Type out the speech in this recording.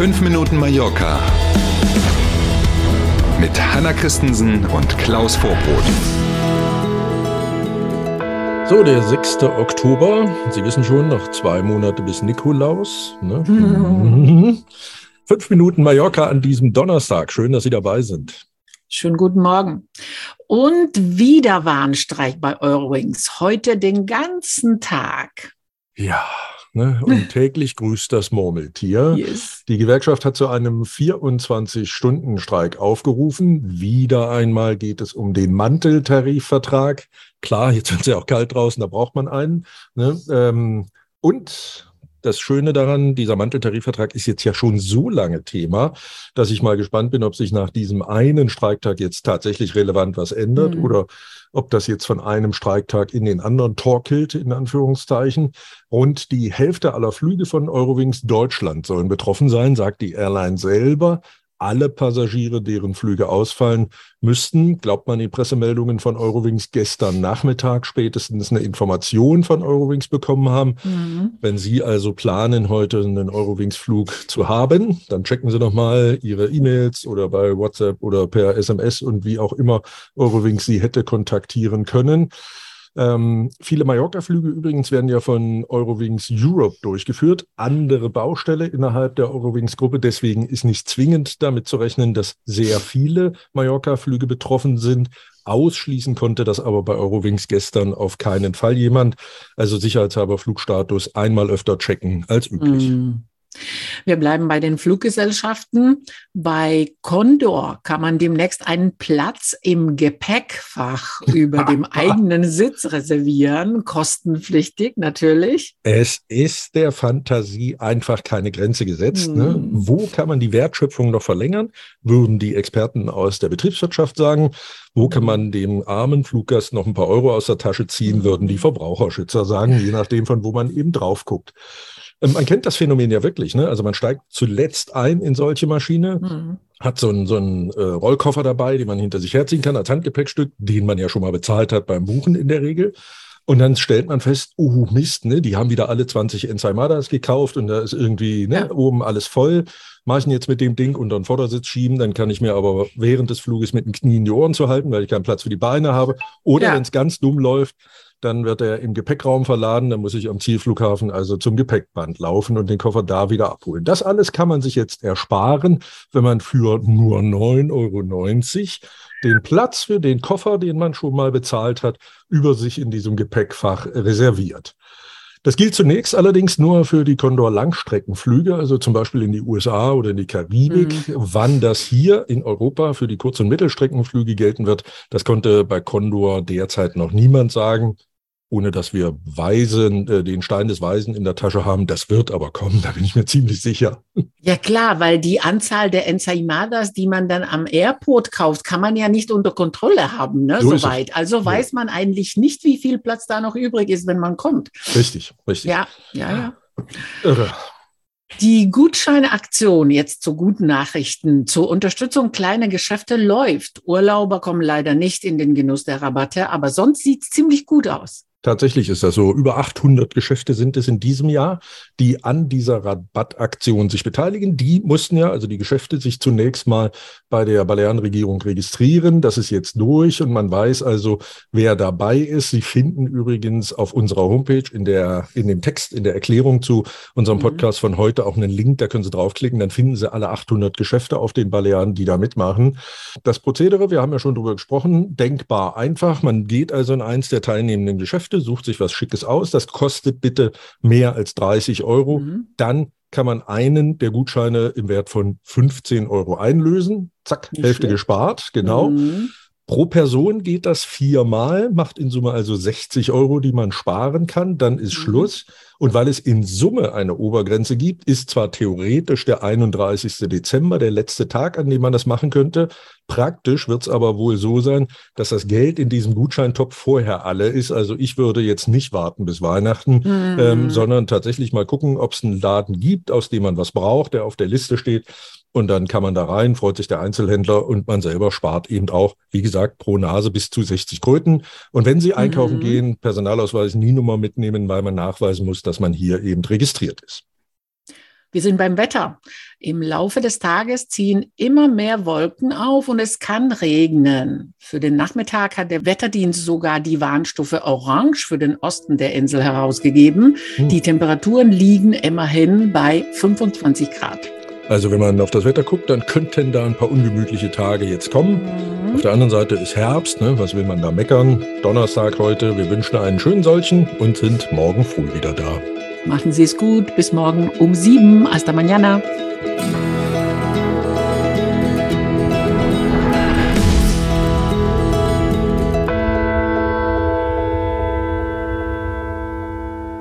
5 Minuten Mallorca mit Hanna Christensen und Klaus Vorbrot. So, der 6. Oktober. Sie wissen schon, noch zwei Monate bis Nikolaus. Ne? Fünf Minuten Mallorca an diesem Donnerstag. Schön, dass Sie dabei sind. Schönen guten Morgen. Und wieder Warnstreik bei Eurowings. Heute den ganzen Tag. Ja, Ne? Und täglich grüßt das Murmeltier. Yes. Die Gewerkschaft hat zu einem 24-Stunden-Streik aufgerufen. Wieder einmal geht es um den Manteltarifvertrag. Klar, jetzt wird es ja auch kalt draußen, da braucht man einen. Ne? Ähm, und das Schöne daran, dieser Manteltarifvertrag ist jetzt ja schon so lange Thema, dass ich mal gespannt bin, ob sich nach diesem einen Streiktag jetzt tatsächlich relevant was ändert mhm. oder ob das jetzt von einem Streiktag in den anderen torkelt, in Anführungszeichen. Und die Hälfte aller Flüge von Eurowings Deutschland sollen betroffen sein, sagt die Airline selber alle Passagiere, deren Flüge ausfallen, müssten, glaubt man die Pressemeldungen von Eurowings gestern Nachmittag spätestens eine Information von Eurowings bekommen haben. Mhm. Wenn Sie also planen, heute einen Eurowings-Flug zu haben, dann checken Sie doch mal Ihre E-Mails oder bei WhatsApp oder per SMS und wie auch immer Eurowings Sie hätte kontaktieren können. Ähm, viele Mallorca-Flüge übrigens werden ja von Eurowings Europe durchgeführt. Andere Baustelle innerhalb der Eurowings-Gruppe. Deswegen ist nicht zwingend damit zu rechnen, dass sehr viele Mallorca-Flüge betroffen sind. Ausschließen konnte das aber bei Eurowings gestern auf keinen Fall jemand. Also sicherheitshalber Flugstatus einmal öfter checken als üblich. Mm. Wir bleiben bei den Fluggesellschaften. Bei Condor kann man demnächst einen Platz im Gepäckfach über dem eigenen Sitz reservieren, kostenpflichtig natürlich. Es ist der Fantasie einfach keine Grenze gesetzt. Hm. Ne? Wo kann man die Wertschöpfung noch verlängern, würden die Experten aus der Betriebswirtschaft sagen. Wo kann man dem armen Fluggast noch ein paar Euro aus der Tasche ziehen, würden die Verbraucherschützer sagen, je nachdem, von wo man eben drauf guckt. Ähm, man kennt das Phänomen ja wirklich. Ne? Also man steigt zuletzt ein in solche Maschine, mhm. hat so einen, so einen äh, Rollkoffer dabei, den man hinter sich herziehen kann als Handgepäckstück, den man ja schon mal bezahlt hat beim Buchen in der Regel. Und dann stellt man fest, oh Mist, ne, die haben wieder alle 20 Ensaimadas gekauft und da ist irgendwie ne, ja. oben alles voll. Mache ich ihn jetzt mit dem Ding unter den Vordersitz schieben, dann kann ich mir aber während des Fluges mit den Knien die Ohren zu halten, weil ich keinen Platz für die Beine habe. Oder ja. wenn es ganz dumm läuft, dann wird er im Gepäckraum verladen, dann muss ich am Zielflughafen also zum Gepäckband laufen und den Koffer da wieder abholen. Das alles kann man sich jetzt ersparen, wenn man für nur 9,90 Euro den Platz für den Koffer, den man schon mal bezahlt hat, über sich in diesem Gepäckfach reserviert. Das gilt zunächst allerdings nur für die Condor Langstreckenflüge, also zum Beispiel in die USA oder in die Karibik. Mhm. Wann das hier in Europa für die Kurz- und Mittelstreckenflüge gelten wird, das konnte bei Condor derzeit noch niemand sagen ohne dass wir Weisen, äh, den Stein des Weisen in der Tasche haben. Das wird aber kommen, da bin ich mir ziemlich sicher. Ja klar, weil die Anzahl der Ensaimadas, die man dann am Airport kauft, kann man ja nicht unter Kontrolle haben, ne, so soweit. Also ja. weiß man eigentlich nicht, wie viel Platz da noch übrig ist, wenn man kommt. Richtig, richtig. Ja, ja, ja. Irre. Die Gutscheinaktion jetzt zu guten Nachrichten zur Unterstützung kleiner Geschäfte läuft. Urlauber kommen leider nicht in den Genuss der Rabatte, aber sonst sieht es ziemlich gut aus. Tatsächlich ist das so. Über 800 Geschäfte sind es in diesem Jahr, die an dieser Rabattaktion sich beteiligen. Die mussten ja, also die Geschäfte, sich zunächst mal bei der Balearenregierung registrieren. Das ist jetzt durch und man weiß also, wer dabei ist. Sie finden übrigens auf unserer Homepage in der, in dem Text, in der Erklärung zu unserem mhm. Podcast von heute auch einen Link. Da können Sie draufklicken. Dann finden Sie alle 800 Geschäfte auf den Balearen, die da mitmachen. Das Prozedere, wir haben ja schon drüber gesprochen, denkbar einfach. Man geht also in eins der teilnehmenden Geschäfte Geschäfte, sucht sich was Schickes aus. Das kostet bitte mehr als 30 Euro. Mhm. Dann kann man einen der Gutscheine im Wert von 15 Euro einlösen. Zack, Nicht Hälfte schlecht. gespart, genau. Mhm. Pro Person geht das viermal, macht in Summe also 60 Euro, die man sparen kann. Dann ist mhm. Schluss. Und weil es in Summe eine Obergrenze gibt, ist zwar theoretisch der 31. Dezember der letzte Tag, an dem man das machen könnte. Praktisch wird es aber wohl so sein, dass das Geld in diesem Gutscheintopf vorher alle ist. Also ich würde jetzt nicht warten bis Weihnachten, mhm. ähm, sondern tatsächlich mal gucken, ob es einen Laden gibt, aus dem man was braucht, der auf der Liste steht. Und dann kann man da rein, freut sich der Einzelhändler und man selber spart eben auch, wie gesagt, pro Nase bis zu 60 Kröten. Und wenn Sie einkaufen mhm. gehen, Personalausweis nie Nummer mitnehmen, weil man nachweisen muss, dass man hier eben registriert ist. Wir sind beim Wetter. Im Laufe des Tages ziehen immer mehr Wolken auf und es kann regnen. Für den Nachmittag hat der Wetterdienst sogar die Warnstufe Orange für den Osten der Insel herausgegeben. Hm. Die Temperaturen liegen immerhin bei 25 Grad. Also wenn man auf das Wetter guckt, dann könnten da ein paar ungemütliche Tage jetzt kommen. Mhm. Auf der anderen Seite ist Herbst, ne? was will man da meckern? Donnerstag heute, wir wünschen einen schönen solchen und sind morgen früh wieder da. Machen Sie es gut, bis morgen um sieben. Hasta mañana.